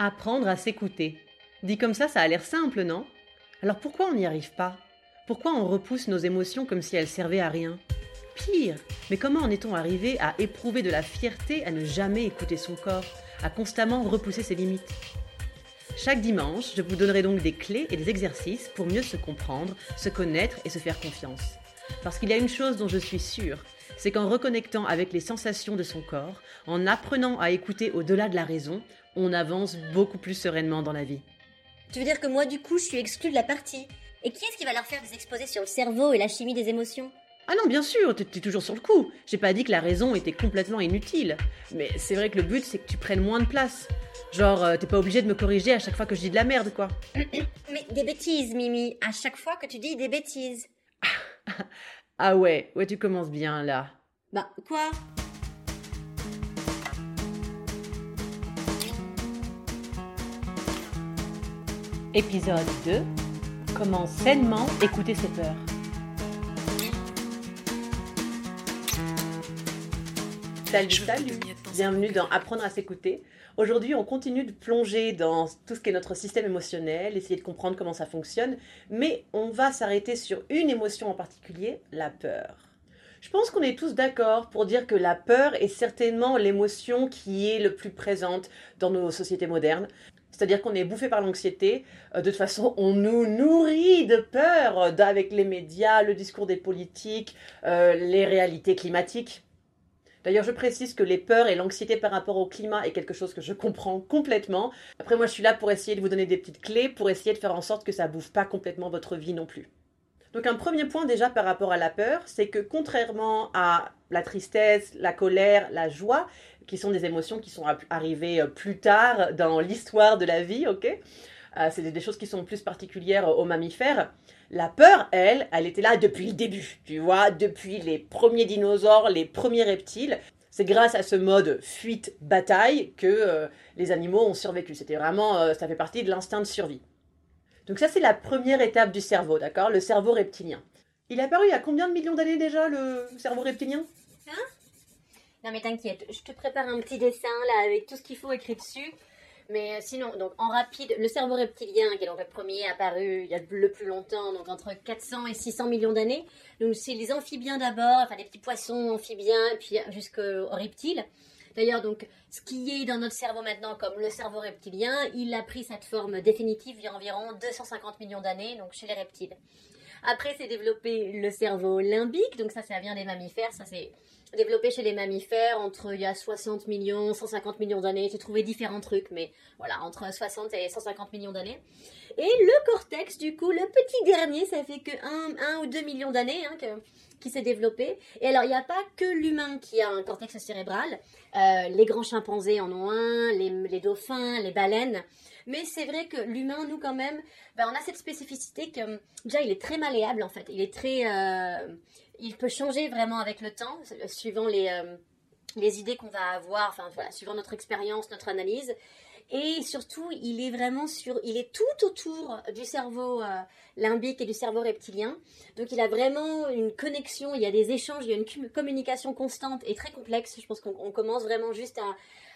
Apprendre à s'écouter. Dit comme ça, ça a l'air simple, non? Alors pourquoi on n'y arrive pas? Pourquoi on repousse nos émotions comme si elles servaient à rien? Pire, mais comment en est-on arrivé à éprouver de la fierté à ne jamais écouter son corps, à constamment repousser ses limites? Chaque dimanche, je vous donnerai donc des clés et des exercices pour mieux se comprendre, se connaître et se faire confiance. Parce qu'il y a une chose dont je suis sûre, c'est qu'en reconnectant avec les sensations de son corps, en apprenant à écouter au-delà de la raison, on avance beaucoup plus sereinement dans la vie. Tu veux dire que moi, du coup, je suis exclue de la partie Et qui est-ce qui va leur faire des exposés sur le cerveau et la chimie des émotions? Ah non, bien sûr, t'es toujours sur le coup. J'ai pas dit que la raison était complètement inutile. Mais c'est vrai que le but, c'est que tu prennes moins de place. Genre, euh, t'es pas obligé de me corriger à chaque fois que je dis de la merde, quoi. Mais des bêtises, Mimi, à chaque fois que tu dis des bêtises. ah ouais, ouais, tu commences bien, là. Bah, quoi? Épisode 2 Comment sainement écouter ses peurs. Salut, salut Bienvenue dans Apprendre à s'écouter. Aujourd'hui, on continue de plonger dans tout ce qui est notre système émotionnel, essayer de comprendre comment ça fonctionne, mais on va s'arrêter sur une émotion en particulier, la peur. Je pense qu'on est tous d'accord pour dire que la peur est certainement l'émotion qui est le plus présente dans nos sociétés modernes. C'est-à-dire qu'on est bouffé par l'anxiété. Euh, de toute façon, on nous nourrit de peur euh, avec les médias, le discours des politiques, euh, les réalités climatiques. D'ailleurs, je précise que les peurs et l'anxiété par rapport au climat est quelque chose que je comprends complètement. Après, moi, je suis là pour essayer de vous donner des petites clés, pour essayer de faire en sorte que ça bouffe pas complètement votre vie non plus. Donc un premier point déjà par rapport à la peur, c'est que contrairement à la tristesse, la colère, la joie, qui sont des émotions qui sont arrivées euh, plus tard dans l'histoire de la vie, ok euh, C'est des choses qui sont plus particulières aux mammifères. La peur, elle, elle était là depuis le début, tu vois, depuis les premiers dinosaures, les premiers reptiles. C'est grâce à ce mode fuite-bataille que euh, les animaux ont survécu. C'était vraiment, ça fait partie de l'instinct de survie. Donc ça, c'est la première étape du cerveau, d'accord Le cerveau reptilien. Il est apparu il y a combien de millions d'années déjà, le cerveau reptilien? Hein? Non mais t'inquiète, je te prépare un petit dessin là avec tout ce qu'il faut écrit dessus. Mais euh, sinon, donc en rapide, le cerveau reptilien, qui est donc le premier apparu il y a le plus longtemps, donc entre 400 et 600 millions d'années. Donc c'est les amphibiens d'abord, enfin les petits poissons amphibiens, puis jusqu'aux reptiles. D'ailleurs, donc, ce qui est dans notre cerveau maintenant comme le cerveau reptilien, il a pris cette forme définitive il y a environ 250 millions d'années, donc chez les reptiles. Après, c'est développé le cerveau limbique, donc ça, ça vient des mammifères, ça c'est développé chez les mammifères entre il y a 60 millions, 150 millions d'années. J'ai trouvé différents trucs, mais voilà, entre 60 et 150 millions d'années. Et le cortex, du coup, le petit dernier, ça fait que 1, ou 2 millions d'années hein, qui s'est développé. Et alors, il n'y a pas que l'humain qui a un cortex cérébral. Euh, les grands chimpanzés en ont un, les, dauphins, les baleines. Mais c'est vrai que l'humain, nous quand même, ben, on a cette spécificité que déjà il est très malléable en fait. Il est très, euh, il peut changer vraiment avec le temps, suivant les, euh, les idées qu'on va avoir, enfin voilà, suivant notre expérience, notre analyse. Et surtout, il est vraiment sur, il est tout autour du cerveau euh, limbique et du cerveau reptilien. Donc, il a vraiment une connexion, il y a des échanges, il y a une communication constante et très complexe. Je pense qu'on commence vraiment juste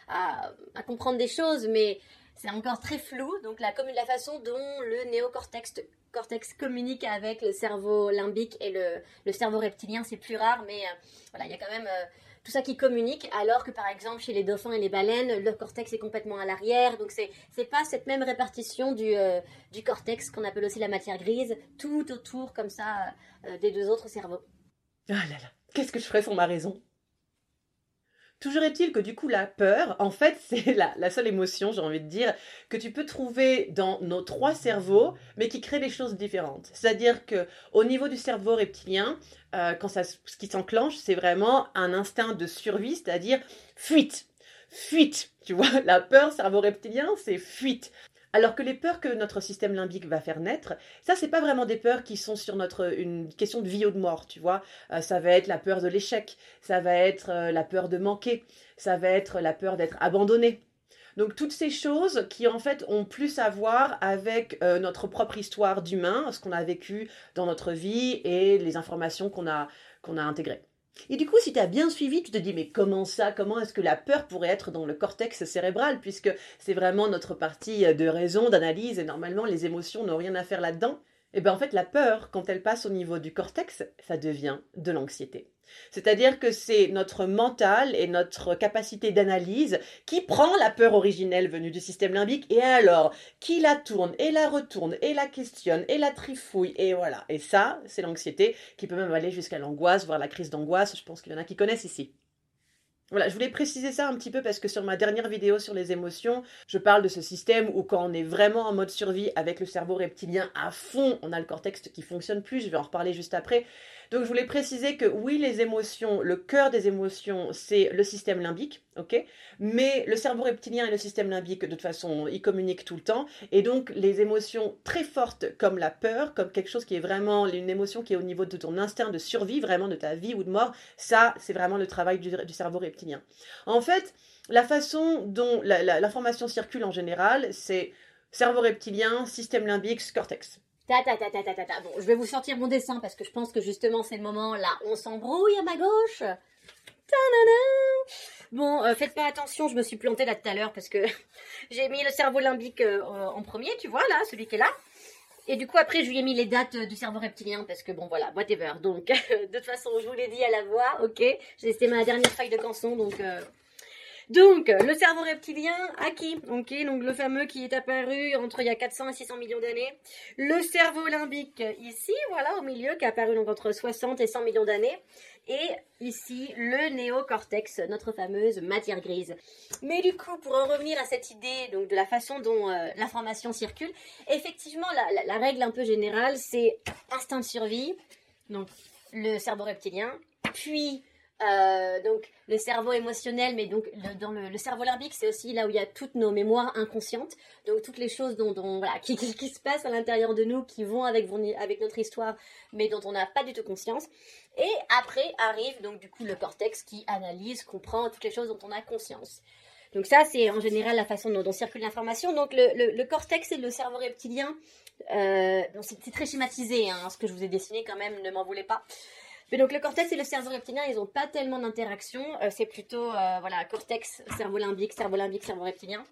à, comprendre des choses, mais c'est encore très flou. Donc, la, la façon dont le néocortex cortex communique avec le cerveau limbique et le, cerveau reptilien, c'est plus rare, mais euh, voilà, il y a quand même euh, tout ça qui communique, alors que par exemple chez les dauphins et les baleines, le cortex est complètement à l'arrière, donc c'est c'est pas cette même répartition du, euh, du cortex qu'on appelle aussi la matière grise, tout autour comme ça des deux autres cerveaux. Ah là là, qu'est-ce que je ferais sans ma raison? Toujours est-il que du coup la peur, en fait, c'est la, seule émotion, j'ai envie de dire, que tu peux trouver dans nos trois cerveaux, mais qui crée des choses différentes. C'est-à-dire que au niveau du cerveau reptilien, euh, quand ça, ce qui s'enclenche, c'est vraiment un instinct de survie, c'est-à-dire fuite, fuite. Tu vois, la peur cerveau reptilien, c'est fuite. Alors que les peurs que notre système limbique va faire naître, ça c'est pas vraiment des peurs qui sont sur notre une question de vie ou de mort, tu vois. Euh, ça va être la peur de l'échec, ça va être euh, la peur de manquer, ça va être la peur d'être abandonné. Donc toutes ces choses qui en fait ont plus à voir avec euh, notre propre histoire d'humain, ce qu'on a vécu dans notre vie et les informations qu'on a qu'on a intégrées. Et du coup, si tu as bien suivi, tu te dis, mais comment ça? Comment est-ce que la peur pourrait être dans le cortex cérébral? Puisque c'est vraiment notre partie de raison, d'analyse, et normalement, les émotions n'ont rien à faire là-dedans. Eh bien en fait, la peur, quand elle passe au niveau du cortex, ça devient de l'anxiété. C'est-à-dire que c'est notre mental et notre capacité d'analyse qui prend la peur originelle venue du système limbique et alors qui la tourne et la retourne et la questionne et la trifouille et voilà. Et ça, c'est l'anxiété qui peut même aller jusqu'à l'angoisse, voire la crise d'angoisse. Je pense qu'il y en a qui connaissent ici. Voilà, je voulais préciser ça un petit peu parce que sur ma dernière vidéo sur les émotions, je parle de ce système où quand on est vraiment en mode survie avec le cerveau reptilien à fond, on a le cortex qui fonctionne plus, je vais en reparler juste après. Donc je voulais préciser que oui, les émotions, le cœur des émotions, c'est le système limbique, ok? Mais le cerveau reptilien et le système limbique, de toute façon, ils communiquent tout le temps. Et donc les émotions très fortes comme la peur, comme quelque chose qui est vraiment une émotion qui est au niveau de ton instinct de survie, vraiment de ta vie ou de mort, ça, c'est vraiment le travail du, cerveau reptilien. En fait, la façon dont l'information circule en général, c'est cerveau reptilien, système limbique, cortex. Bon, je vais vous sortir mon dessin parce que je pense que justement c'est le moment là on s'embrouille à ma gauche. Bon, euh, faites pas attention, je me suis plantée là tout à l'heure parce que j'ai mis le cerveau limbique euh, en premier, tu vois là, celui qui est là. Et du coup après je lui ai mis les dates du cerveau reptilien parce que bon voilà, whatever. Donc de toute façon je vous l'ai dit à la voix, ok. C'était ma dernière feuille de canson donc euh, donc, le cerveau reptilien, à qui Ok, donc le fameux qui est apparu entre il y a 400 et 600 millions d'années. Le cerveau limbique, ici, voilà, au milieu, qui est apparu entre 60 et 100 millions d'années. Et ici, le néocortex, notre fameuse matière grise. Mais du coup, pour en revenir à cette idée donc, de la façon dont euh, l'information circule, effectivement, la, la règle un peu générale, c'est instinct de survie, donc le cerveau reptilien, puis euh, donc le cerveau émotionnel, mais donc dans le, cerveau limbique, c'est aussi là où il y a toutes nos mémoires inconscientes, donc toutes les choses dont, voilà, qui, se passent à l'intérieur de nous, qui vont avec, notre histoire, mais dont on n'a pas du tout conscience. Et après arrive donc du coup le cortex qui analyse, comprend toutes les choses dont on a conscience. Donc ça, c'est en général la façon dont, circule l'information. Donc le, cortex et le cerveau reptilien, euh, c'est très schématisé, hein, ce que je vous ai dessiné quand même, ne m'en voulez pas. Donc le cortex et le cerveau reptilien, ils n'ont pas tellement d'interaction. Euh, c'est plutôt euh, voilà cortex, cerveau limbique, cerveau limbique, cerveau reptilien,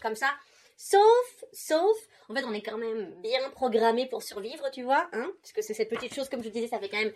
comme ça. Sauf, sauf, en fait, on est quand même bien programmé pour survivre, tu vois, hein, puisque c'est cette petite chose, comme je disais, ça fait quand même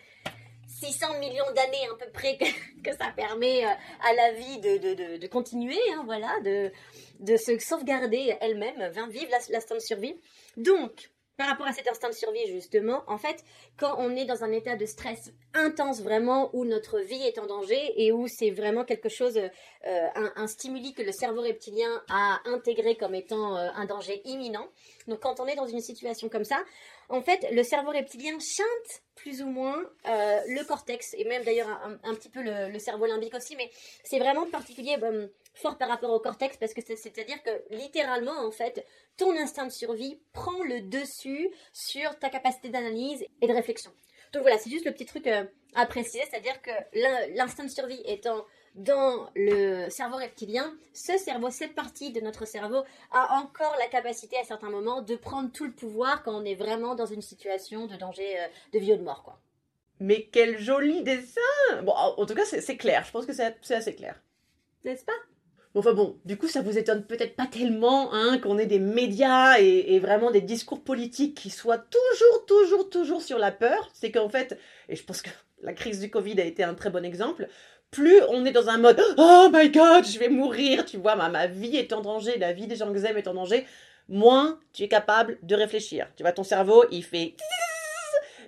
600 millions d'années à peu près que, ça permet euh, à la vie de, de, continuer, hein, voilà, de, de se sauvegarder elle-même, vivre l'instant de survie. Donc, par rapport à cet instinct de survie, justement, en fait, quand on est dans un état de stress intense vraiment, où notre vie est en danger et où c'est vraiment quelque chose, euh, un, stimuli que le cerveau reptilien a intégré comme étant euh, un danger imminent. Donc quand on est dans une situation comme ça, en fait, le cerveau reptilien chante plus ou moins euh, le cortex et même d'ailleurs un, petit peu le, cerveau limbique aussi, mais c'est vraiment particulier fort par rapport au cortex parce que c'est-à-dire que littéralement en fait ton instinct de survie prend le dessus sur ta capacité d'analyse et de réflexion. Donc voilà, c'est juste le petit truc euh, à préciser, c'est-à-dire que l'instinct de survie étant dans le cerveau reptilien, ce cerveau, cette partie de notre cerveau a encore la capacité à certains moments de prendre tout le pouvoir quand on est vraiment dans une situation de danger euh, de vie ou de mort, quoi. Mais quel joli dessin Bon, en tout cas, c'est clair. Je pense que c'est assez clair. N'est-ce pas? Enfin bon, du coup, ça vous étonne peut-être pas tellement hein, qu'on ait des médias et, vraiment des discours politiques qui soient toujours, toujours, toujours sur la peur. C'est qu'en fait, et je pense que la crise du Covid a été un très bon exemple, plus on est dans un mode Oh my god, je vais mourir, tu vois, ma, ma vie est en danger, la vie des gens que j'aime est en danger, moins tu es capable de réfléchir. Tu vois, ton cerveau, il fait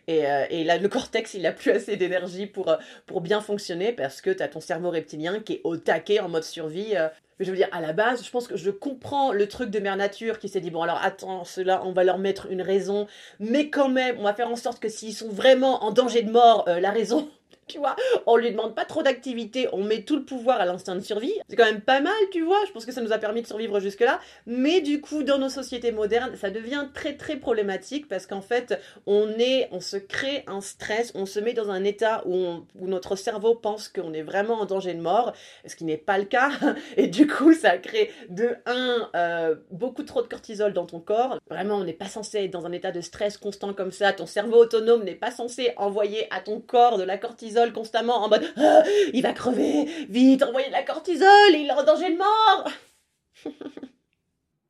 et, euh, et là, le cortex, il n'a plus assez d'énergie pour, euh, pour bien fonctionner parce que tu as ton cerveau reptilien qui est au taquet en mode survie. Euh. Mais je veux dire, à la base, je pense que je comprends le truc de Mère Nature qui s'est dit, bon alors attends, cela, on va leur mettre une raison, mais quand même, on va faire en sorte que s'ils sont vraiment en danger de mort, la raison, tu vois. On lui demande pas trop d'activité, on met tout le pouvoir à l'instinct de survie. C'est quand même pas mal, tu vois. Je pense que ça nous a permis de survivre jusque-là. Mais du coup, dans nos sociétés modernes, ça devient très très problématique parce qu'en fait, on est, on se crée un stress, on se met dans un état où, notre cerveau pense qu'on est vraiment en danger de mort, ce qui n'est pas le cas. Et du coup, ça crée de un euh, beaucoup trop de cortisol dans ton corps. Vraiment, on n'est pas censé être dans un état de stress constant comme ça. Ton cerveau autonome n'est pas censé envoyer à ton corps de la cortisol constamment en mode ah, il va crever, vite, envoyez de la cortisol, il est en danger de mort.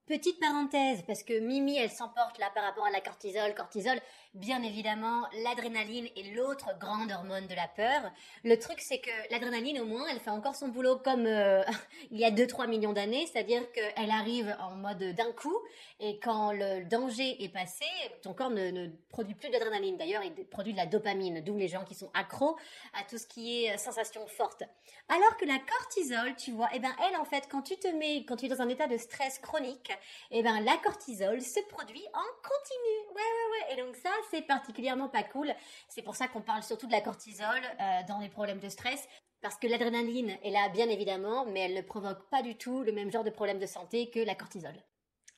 Petite parenthèse, parce que Mimi, elle s'emporte là par rapport à la cortisol. Cortisol, bien évidemment, l'adrénaline est l'autre grande hormone de la peur. Le truc, c'est que l'adrénaline, au moins, elle fait encore son boulot comme euh, il y a 2-3 millions d'années, c'est-à-dire qu'elle arrive en mode d'un coup, et quand le danger est passé, ton corps ne, produit plus d'adrénaline. D'ailleurs, il produit de la dopamine, d'où les gens qui sont accros à tout ce qui est sensation forte. Alors que la cortisol, tu vois, eh ben elle, en fait, quand tu te mets, quand tu es dans un état de stress chronique, eh ben la cortisol se produit en continu. Ouais, ouais, ouais. Et donc ça, c'est particulièrement pas cool. C'est pour ça qu'on parle surtout de la cortisol euh, dans les problèmes de stress. Parce que l'adrénaline est là, bien évidemment, mais elle ne provoque pas du tout le même genre de problème de santé que la cortisol.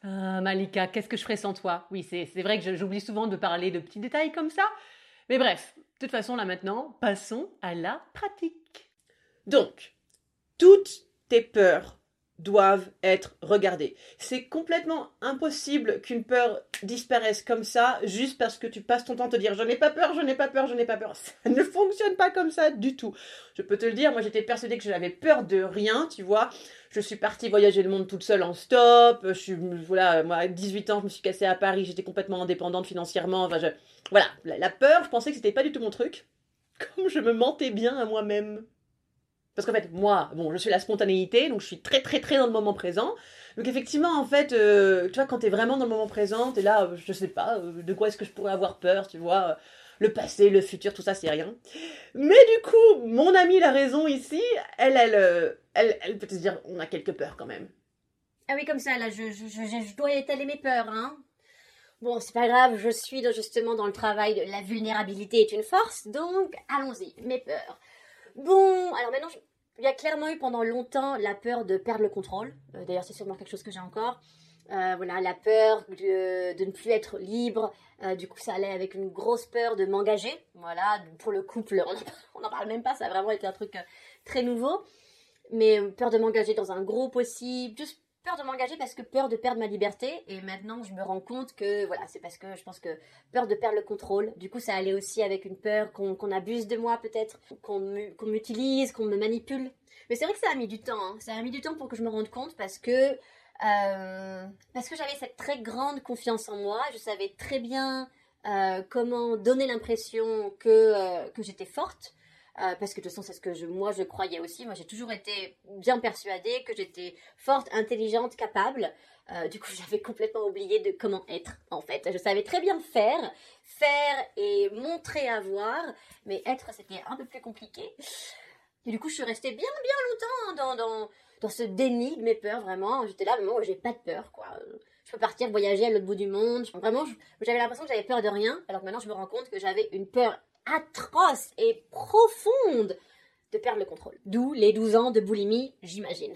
Ah, Malika, qu'est-ce que je ferais sans toi? Oui, c'est vrai que j'oublie souvent de parler de petits détails comme ça. Mais bref, de toute façon, là maintenant, passons à la pratique. Donc, toutes tes peurs doivent être regardées. C'est complètement impossible qu'une peur disparaisse comme ça juste parce que tu passes ton temps à te dire je n'ai pas peur, je n'ai pas peur, je n'ai pas peur. Ça ne fonctionne pas comme ça du tout. Je peux te le dire, moi j'étais persuadée que je n'avais peur de rien, tu vois. Je suis partie voyager le monde toute seule en stop. Je suis, voilà, moi à 18 ans, je me suis cassée à Paris, j'étais complètement indépendante financièrement. Enfin, je, voilà, la, la peur, je pensais que c'était pas du tout mon truc. Comme je me mentais bien à moi-même. Parce qu'en fait, moi, bon, je suis la spontanéité, donc je suis très très très dans le moment présent. Donc effectivement, en fait, euh, tu vois, quand t'es vraiment dans le moment présent, t'es là, euh, je sais pas, euh, de quoi est-ce que je pourrais avoir peur, tu vois le passé, le futur, tout ça, c'est rien. Mais du coup, mon amie la raison ici, elle, elle, elle, elle peut te dire, on a quelques peurs quand même. Ah oui, comme ça, là, je, je, je, je dois étaler mes peurs, hein. Bon, c'est pas grave, je suis justement dans le travail de la vulnérabilité est une force, donc allons-y, mes peurs. Bon, alors maintenant, il y a clairement eu pendant longtemps la peur de perdre le contrôle. Euh, d'ailleurs, c'est sûrement quelque chose que j'ai encore. Euh, voilà, la peur de, ne plus être libre. Euh, du coup, ça allait avec une grosse peur de m'engager. Voilà, pour le couple, on n'en parle même pas, ça a vraiment été un truc très nouveau. Mais peur de m'engager dans un groupe aussi, juste peur de m'engager parce que peur de perdre ma liberté. Et maintenant, je me rends compte que voilà, c'est parce que je pense que peur de perdre le contrôle. Du coup, ça allait aussi avec une peur qu'on abuse de moi peut-être, qu'on m'utilise, qu'on me manipule. Mais c'est vrai que ça a mis du temps. Hein. Ça a mis du temps pour que je me rende compte parce que euh, parce que j'avais cette très grande confiance en moi. Je savais très bien euh, comment donner l'impression que euh, que j'étais forte. Euh, parce que de toute façon, c'est ce que moi je croyais aussi. Moi, j'ai toujours été bien persuadée que j'étais forte, intelligente, capable. Euh, du coup, j'avais complètement oublié de comment être, en fait. Je savais très bien faire, faire et montrer avoir, mais être, c'était un peu plus compliqué. Et du coup, je suis restée bien, bien longtemps dans, dans, dans ce déni de mes peurs, vraiment. J'étais là, mais moi, j'ai pas de peur, quoi. Je peux partir voyager à l'autre bout du monde. Vraiment, j'avais l'impression que j'avais peur de rien, alors que maintenant, je me rends compte que j'avais une peur atroce et profonde de perdre le contrôle. D'où les 12 ans de boulimie, j'imagine.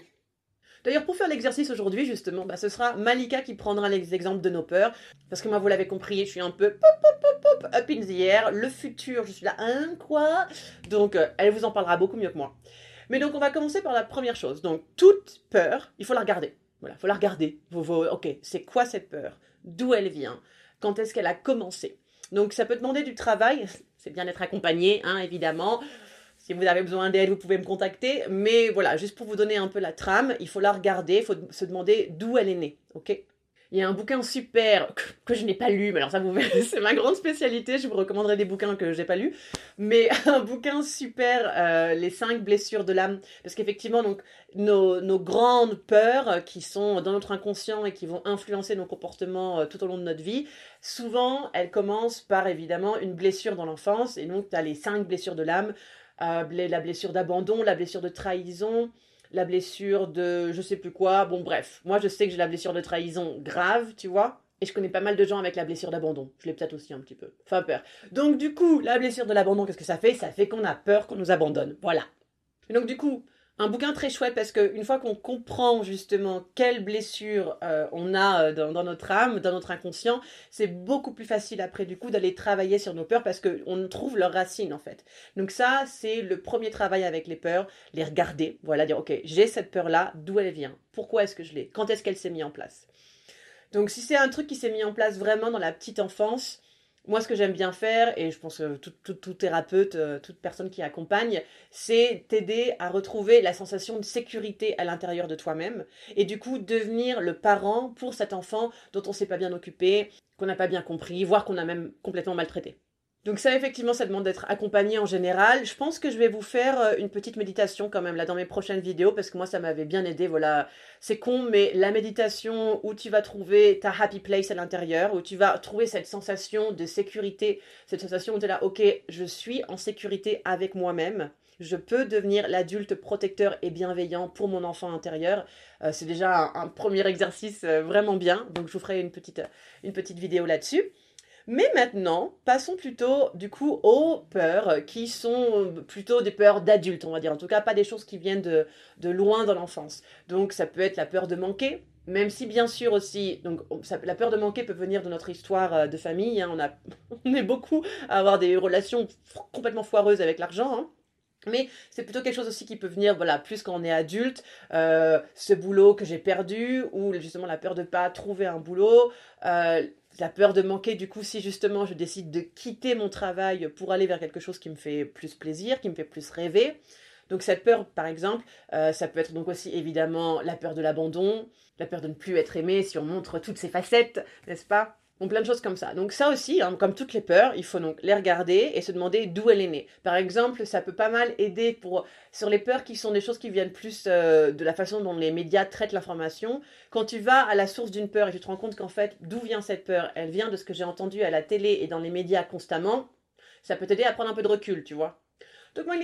D'ailleurs, pour faire l'exercice aujourd'hui, justement, bah, ce sera Malika qui prendra les exemples de nos peurs. Parce que moi, vous l'avez compris, je suis un peu pop, pop, pop, pop, up in the air. Le futur, je suis là, hein, quoi? Donc, euh, elle vous en parlera beaucoup mieux que moi. Mais donc, on va commencer par la première chose. Donc, toute peur, il faut la regarder. Voilà, il faut la regarder. ok, c'est quoi cette peur? D'où elle vient? Quand est-ce qu'elle a commencé? Donc, ça peut demander du travail c'est bien d'être accompagné, hein, évidemment. Si vous avez besoin d'aide, vous pouvez me contacter. Mais voilà, juste pour vous donner un peu la trame, il faut la regarder, il faut se demander d'où elle est née. Il y a un bouquin super que, je n'ai pas lu, mais alors ça vous c'est ma grande spécialité. Je vous recommanderai des bouquins que j'ai pas lus, mais un bouquin super, euh, les cinq blessures de l'âme, parce qu'effectivement donc nos, nos, grandes peurs euh, qui sont dans notre inconscient et qui vont influencer nos comportements euh, tout au long de notre vie, souvent elles commencent par évidemment une blessure dans l'enfance, et donc tu as les cinq blessures de l'âme, la blessure d'abandon, la blessure de trahison, la blessure de je sais plus quoi. Bon, bref, moi je sais que j'ai la blessure de trahison grave, tu vois. Et je connais pas mal de gens avec la blessure d'abandon. Je l'ai peut-être aussi un petit peu. Enfin, peur. Donc, du coup, la blessure de l'abandon, qu'est-ce que ça fait? Ça fait qu'on a peur qu'on nous abandonne. Voilà. Et donc, du coup, un bouquin très chouette parce qu'une fois qu'on comprend justement quelles blessures euh, on a euh, dans, notre âme, dans notre inconscient, c'est beaucoup plus facile après du coup d'aller travailler sur nos peurs parce qu'on trouve leurs racines en fait. Donc ça, c'est le premier travail avec les peurs, les regarder, voilà, dire ok, j'ai cette peur-là, d'où elle vient, pourquoi est-ce que je l'ai, quand est-ce qu'elle s'est mise en place? Donc si c'est un truc qui s'est mis en place vraiment dans la petite enfance, moi, ce que j'aime bien faire, et je pense que tout, thérapeute, euh, toute personne qui accompagne, c'est t'aider à retrouver la sensation de sécurité à l'intérieur de toi-même, et du coup devenir le parent pour cet enfant dont on ne s'est pas bien occupé, qu'on n'a pas bien compris, voire qu'on a même complètement maltraité. Donc ça, effectivement, ça demande d'être accompagné en général. Je pense que je vais vous faire euh, une petite méditation quand même là dans mes prochaines vidéos parce que moi, ça m'avait bien aidé. Voilà, c'est con, mais la méditation où tu vas trouver ta happy place à l'intérieur, où tu vas trouver cette sensation de sécurité, cette sensation où tu es là, ok, je suis en sécurité avec moi-même. Je peux devenir l'adulte protecteur et bienveillant pour mon enfant intérieur. Euh, c'est déjà un, premier exercice euh, vraiment bien. Donc je vous ferai une petite, une petite vidéo là-dessus. Mais maintenant, passons plutôt du coup aux peurs qui sont plutôt des peurs d'adultes, on va dire. En tout cas, pas des choses qui viennent de, loin dans l'enfance. Donc ça peut être la peur de manquer, même si bien sûr aussi, donc la peur de manquer peut venir de notre histoire euh, de famille. Hein. on, a, on est beaucoup à avoir des relations complètement foireuses avec l'argent. Hein. Mais c'est plutôt quelque chose aussi qui peut venir, voilà, plus quand on est adulte, euh, ce boulot que j'ai perdu, ou justement la peur de ne pas trouver un boulot, euh, la peur de manquer, du coup, si justement je décide de quitter mon travail pour aller vers quelque chose qui me fait plus plaisir, qui me fait plus rêver. Donc cette peur, par exemple, euh, ça peut être donc aussi évidemment la peur de l'abandon, la peur de ne plus être aimé si on montre toutes ses facettes, n'est-ce pas? Donc plein de choses comme ça. Donc ça aussi, hein, comme toutes les peurs, il faut donc les regarder et se demander d'où elle est née. Par exemple, ça peut pas mal aider sur les peurs qui sont des choses qui viennent plus euh, de la façon dont les médias traitent l'information. Quand tu vas à la source d'une peur et tu te rends compte qu'en fait, d'où vient cette peur Elle vient de ce que j'ai entendu à la télé et dans les médias constamment. Ça peut t'aider à prendre un peu de recul, tu vois. Donc moi,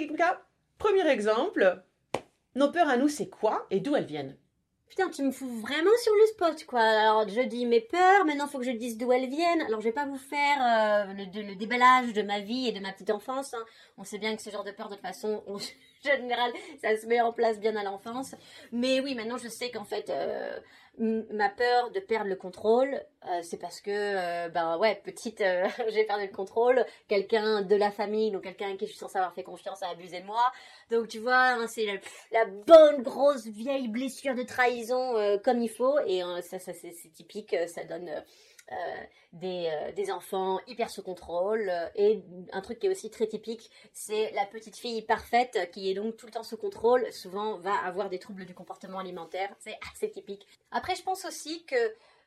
premier exemple, nos peurs à nous, c'est quoi et d'où elles viennent? Putain, tu me fous vraiment sur le spot, quoi. Alors, je dis mes peurs, maintenant, faut que je dise d'où elles viennent. Alors, je vais pas vous faire euh, le, déballage de ma vie et de ma petite enfance. Hein. On sait bien que ce genre de peur, de toute façon, en général, ça se met en place bien à l'enfance. Mais oui, maintenant, je sais qu'en fait, euh, ma peur de perdre le contrôle, euh, c'est parce que, euh, ben ouais, petite, j'ai perdu le contrôle, quelqu'un de la famille, donc quelqu'un qui je suis censée avoir fait confiance a abusé de moi. Donc tu vois, hein, c'est la, bonne grosse vieille blessure de trahison comme il faut, et ça, ça c'est typique, ça donne euh, des, euh, des, enfants hyper sous contrôle. Euh, et un truc qui est aussi très typique, c'est la petite fille parfaite qui est donc tout le temps sous contrôle, souvent va avoir des troubles du comportement alimentaire. C'est assez typique. Après, je pense aussi que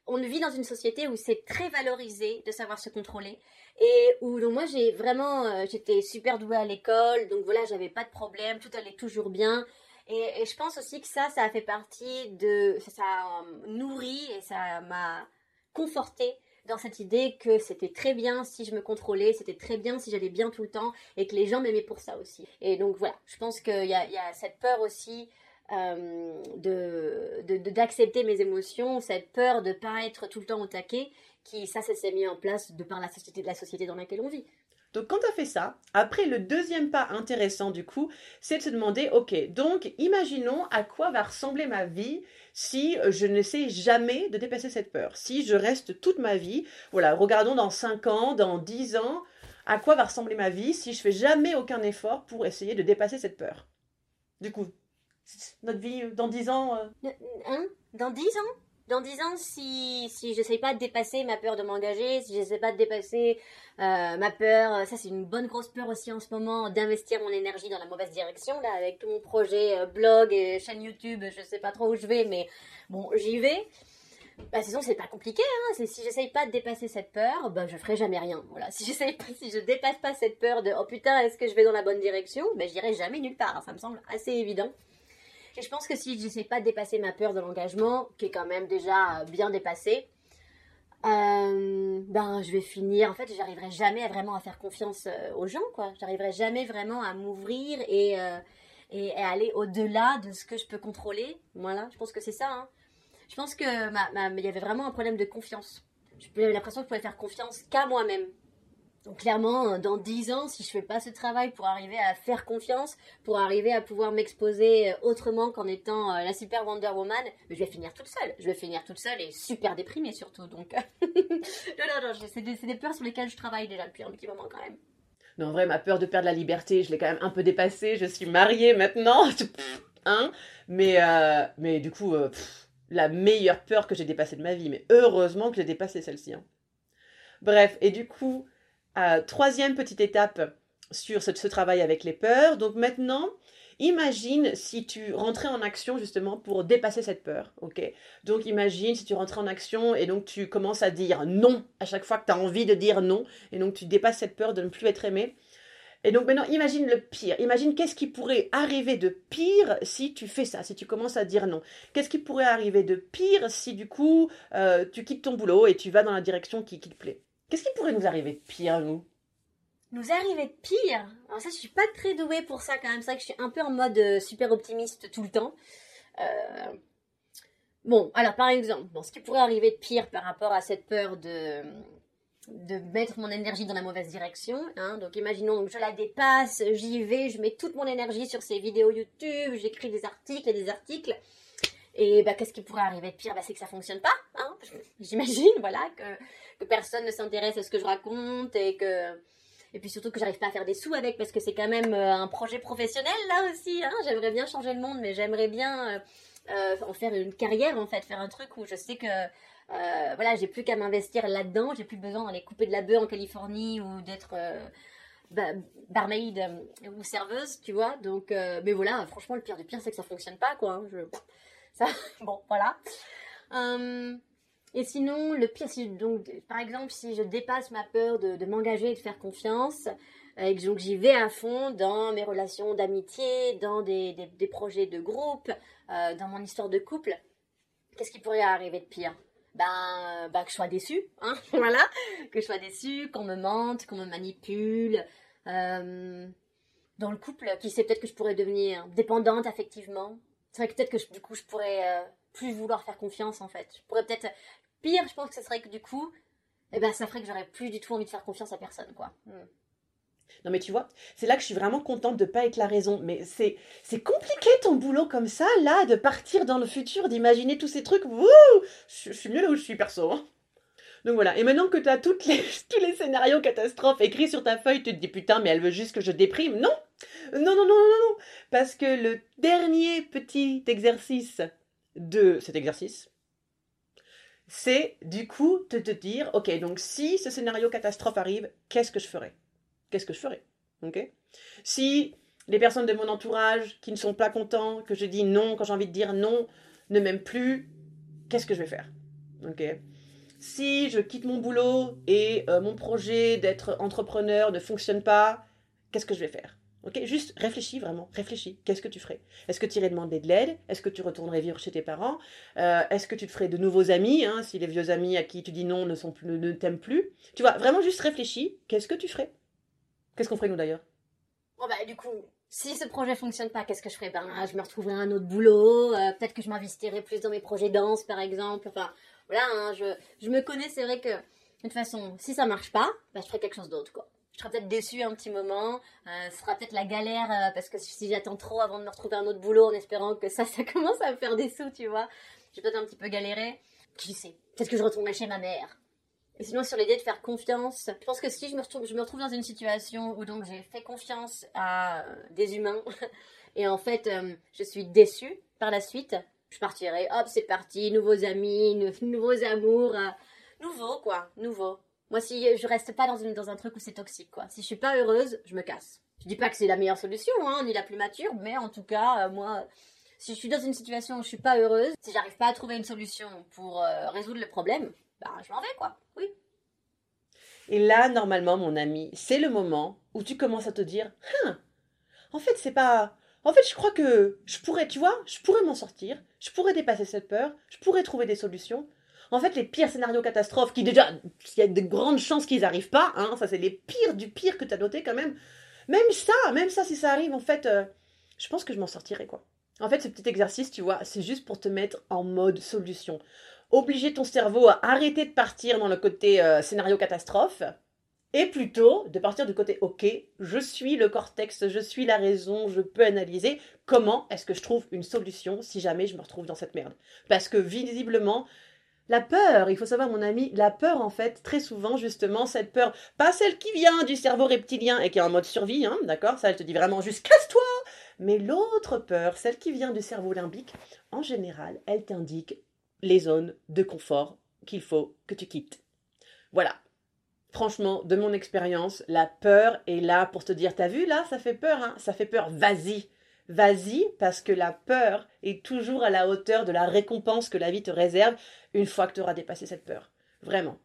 on vit dans une société où c'est très valorisé de savoir se contrôler et où donc moi j'ai vraiment j'étais super douée à l'école donc voilà j'avais pas de problème tout allait toujours bien et, je pense aussi que ça ça a fait partie de ça a nourri et ça m'a confortée dans cette idée que c'était très bien si je me contrôlais, c'était très bien si j'allais bien tout le temps et que les gens m'aimaient pour ça aussi. Et donc voilà, je pense qu'il y, a, cette peur aussi euh, de, d'accepter mes émotions, cette peur de pas être tout le temps au taquet, qui ça, ça s'est mis en place de par la société, de la société dans laquelle on vit. Donc quand tu as fait ça, après le deuxième pas intéressant du coup, c'est de se demander, ok, donc imaginons à quoi va ressembler ma vie si euh, je n'essaie jamais de dépasser cette peur. Si je reste toute ma vie, voilà, regardons dans 5 ans, dans 10 ans, à quoi va ressembler ma vie si je fais jamais aucun effort pour essayer de dépasser cette peur? Du coup, notre vie euh, dans 10 ans... Euh... Hein? Dans 10 ans? Dans 10 ans, si, si j'essaye pas de dépasser ma peur de m'engager, si j'essaie pas de dépasser euh, ma peur, ça c'est une bonne grosse peur aussi en ce moment, d'investir mon énergie dans la mauvaise direction, là, avec tout mon projet euh, blog et chaîne YouTube, je sais pas trop où je vais, mais bon, j'y vais. Bah, sinon, c'est pas compliqué, hein. Si j'essaye pas de dépasser cette peur, bah, je ferai jamais rien. Voilà. Si j'essaye pas, si je dépasse pas cette peur de, oh putain, est-ce que je vais dans la bonne direction? Bah, j'irai jamais nulle part. Ça me semble assez évident. Et je pense que si je n'essaie pas de dépasser ma peur de l'engagement, qui est quand même déjà bien dépassée, euh, ben je vais finir. En fait, j'arriverai jamais vraiment à faire confiance euh, aux gens, quoi. J'arriverai jamais vraiment à m'ouvrir et, euh, et, aller au-delà de ce que je peux contrôler. Voilà, je pense que c'est ça. Hein. Je pense que il y avait vraiment un problème de confiance. J'avais l'impression que je pouvais faire confiance qu'à moi-même. Donc clairement, dans 10 ans, si je fais pas ce travail pour arriver à faire confiance, pour arriver à pouvoir m'exposer euh, autrement qu'en étant euh, la super Wonder Woman, je vais finir toute seule. Je vais finir toute seule et super déprimée surtout. Donc, non, non, non, c'est des, des, peurs sur lesquelles je travaille déjà depuis un petit moment quand même. Non, en vrai, ma peur de perdre la liberté, je l'ai quand même un peu dépassée. Je suis mariée maintenant, hein. Mais, euh, mais du coup, la meilleure peur que j'ai dépassée de ma vie. Mais heureusement que j'ai dépassé celle-ci. Hein. Bref, et du coup, Troisième petite étape sur ce, ce travail avec les peurs. Donc maintenant, Imagine si tu rentrais en action justement pour dépasser cette peur, ok? Donc imagine si tu rentrais en action et donc tu commences à dire non à chaque fois que tu as envie de dire non et donc tu dépasses cette peur de ne plus être aimé. Et donc maintenant, imagine le pire. Imagine qu'est-ce qui pourrait arriver de pire si tu fais ça, si tu commences à dire non. Qu'est-ce qui pourrait arriver de pire si du coup euh, tu quittes ton boulot et tu vas dans la direction qui, qui te plaît? Qu'est-ce qui pourrait nous arriver de pire, nous? Nous arrivait de pire? Alors ça, je suis pas très douée pour ça quand même. C'est vrai que je suis un peu en mode euh, super optimiste tout le temps. Euh, bon, alors par exemple, ce qui pourrait arriver de pire par rapport à cette peur de mettre mon énergie dans la mauvaise direction. Hein. Donc imaginons, donc, je la dépasse, j'y vais, je mets toute mon énergie sur ces vidéos YouTube, j'écris des articles et des articles. Et bah, qu'est-ce qui pourrait arriver de pire? Bah, C'est que ça fonctionne pas. Hein. J'imagine, voilà, que, personne ne s'intéresse à ce que je raconte et que et puis surtout que j'arrive pas à faire des sous avec parce que c'est quand même euh, un projet professionnel là aussi. Hein. J'aimerais bien changer le monde, mais j'aimerais bien euh, euh, en faire une carrière en fait, faire un truc où je sais que voilà, j'ai plus qu'à m'investir là-dedans. J'ai plus besoin d'aller couper de la bœuf en Californie ou d'être barmaid ou serveuse, tu vois. Donc, mais voilà, franchement, le pire du pire, c'est que ça fonctionne pas, quoi. Hein. Bon, voilà. Hum, et sinon, le pire, donc, par exemple, si je dépasse ma peur de, m'engager et de faire confiance, euh, et que j'y vais à fond dans mes relations d'amitié, dans des, projets de groupe, euh, dans mon histoire de couple, qu'est-ce qui pourrait arriver de pire? Ben, ben, que je sois déçue, hein, voilà, que je sois déçue, qu'on me mente, qu'on me manipule. Euh, dans le couple, qui sait peut-être que je pourrais devenir dépendante affectivement. C'est vrai que peut-être que du coup je pourrais plus vouloir faire confiance en fait. Je pourrais peut-être pire, je pense que ce serait que du coup, eh ben, ça ferait que j'aurais plus du tout envie de faire confiance à personne, quoi. Hmm. Non mais tu vois, c'est là que je suis vraiment contente de pas être la raison. Mais c'est c'est compliqué ton boulot comme ça, là, de partir dans le futur, d'imaginer tous ces trucs. Wouh je, suis mieux là où je suis perso. Hein. Donc voilà, et maintenant que tu as tous les scénarios catastrophes écrits sur ta feuille, tu te dis putain, mais elle veut juste que je déprime. Non Non, non, non, non, non Parce que le dernier petit exercice de cet exercice, c'est du coup de te dire, ok, donc si ce scénario catastrophe arrive, qu'est-ce que je ferai? Qu'est-ce que je ferai? Ok? Si les personnes de mon entourage qui ne sont pas contents, que je dis non quand j'ai envie de dire non, ne m'aiment plus, qu'est-ce que je vais faire? Ok? Si je quitte mon boulot et euh, mon projet d'être entrepreneur ne fonctionne pas, qu'est-ce que je vais faire? Ok, juste réfléchis vraiment, réfléchis. Qu'est-ce que tu ferais? Est-ce que tu irais demander de l'aide? Est-ce que tu retournerais vivre chez tes parents? Euh, Est-ce que tu te ferais de nouveaux amis hein, Si les vieux amis à qui tu dis non ne, sont plus, ne t'aiment plus? Tu vois, vraiment juste réfléchis. Qu'est-ce que tu ferais? Qu'est-ce qu'on ferait nous d'ailleurs? Bon bah du coup, si ce projet fonctionne pas, qu'est-ce que je ferais? Ben je me retrouverais un autre boulot. Euh, peut-être que je m'investirais plus dans mes projets danse par exemple. Enfin voilà, hein, je, je me connais. C'est vrai que de toute façon, si ça marche pas, ben, je ferais quelque chose d'autre quoi je serai peut-être déçue un petit moment. Euh, ce sera peut-être la galère euh, parce que si j'attends trop avant de me retrouver un autre boulot en espérant que ça, ça commence à me faire des sous, tu vois. J'ai peut-être un petit peu galéré. Qui sait Peut-être que je retournerai chez ma mère. Et sinon, sur l'idée de faire confiance, je pense que si je me retrouve, je me retrouve dans une situation où donc j'ai fait confiance à des humains et en fait euh, je suis déçue par la suite, je partirai. Hop, c'est parti, nouveaux amis, nouveaux amours, nouveau quoi, nouveau. Moi, si je reste pas dans, une, dans un truc où c'est toxique, quoi. Si je suis pas heureuse, je me casse. Je dis pas que c'est la meilleure solution, hein, ni la plus mature, mais en tout cas, euh, moi, si je suis dans une situation où je suis pas heureuse, si j'arrive pas à trouver une solution pour euh, résoudre le problème, bah, je m'en vais, quoi. Oui. Et là, normalement, mon ami, c'est le moment où tu commences à te dire, hein, en fait, c'est pas, en fait, je crois que je pourrais, tu vois, je pourrais m'en sortir, je pourrais dépasser cette peur, je pourrais trouver des solutions. En fait, les pires scénarios catastrophes, qui déjà, il y a de grandes chances qu'ils n'arrivent pas, hein, ça c'est les pires du pire que tu as noté quand même. Même ça, même ça, si ça arrive, en fait, euh, je pense que je m'en sortirai, quoi. En fait, ce petit exercice, tu vois, c'est juste pour te mettre en mode solution. Obliger ton cerveau à arrêter de partir dans le côté euh, scénario catastrophe et plutôt de partir du côté OK, je suis le cortex, je suis la raison, je peux analyser comment est-ce que je trouve une solution si jamais je me retrouve dans cette merde. Parce que visiblement, la peur, il faut savoir mon ami, la peur en fait, très souvent justement, cette peur, pas celle qui vient du cerveau reptilien et qui est en mode survie, hein, d'accord Ça, elle te dit vraiment juste casse-toi Mais l'autre peur, celle qui vient du cerveau limbique, en général, elle t'indique les zones de confort qu'il faut que tu quittes. Voilà. franchement, de mon expérience, la peur est là pour te dire, t'as vu là, ça fait peur, hein ça fait peur, vas-y. Vas-y, parce que la peur est toujours à la hauteur de la récompense que la vie te réserve une fois que tu auras dépassé cette peur. Vraiment.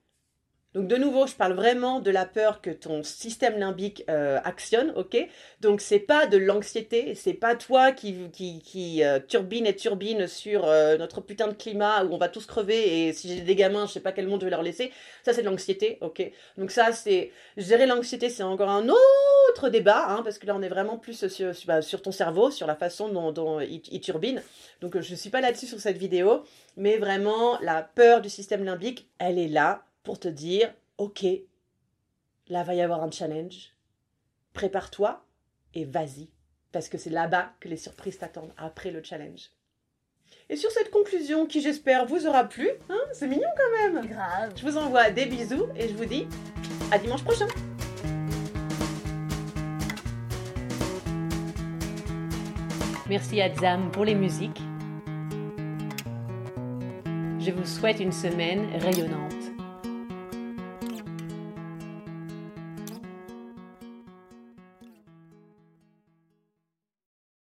Donc de nouveau, je parle vraiment de la peur que ton système limbique euh, actionne, ok? Donc c'est pas de l'anxiété, c'est pas toi qui, qui, qui euh, turbine et turbine sur euh, notre putain de climat où on va tous crever et si j'ai des gamins, je sais pas quel monde je vais leur laisser. Ça c'est de l'anxiété, ok? Donc ça c'est gérer l'anxiété, c'est encore un autre débat, hein, parce que là on est vraiment plus sur, bah, sur, ton cerveau, sur la façon dont, dont il, il, turbine. Donc je suis pas là-dessus sur cette vidéo, mais vraiment la peur du système limbique, elle est là pour te dire, ok, là va y avoir un challenge, prépare-toi et vas-y, parce que c'est là-bas que les surprises t'attendent, après le challenge. Et sur cette conclusion qui j'espère vous aura plu, hein, c'est mignon quand même. Grave. Je vous envoie des bisous et je vous dis à dimanche prochain. Merci à Zam pour les musiques. Je vous souhaite une semaine rayonnante.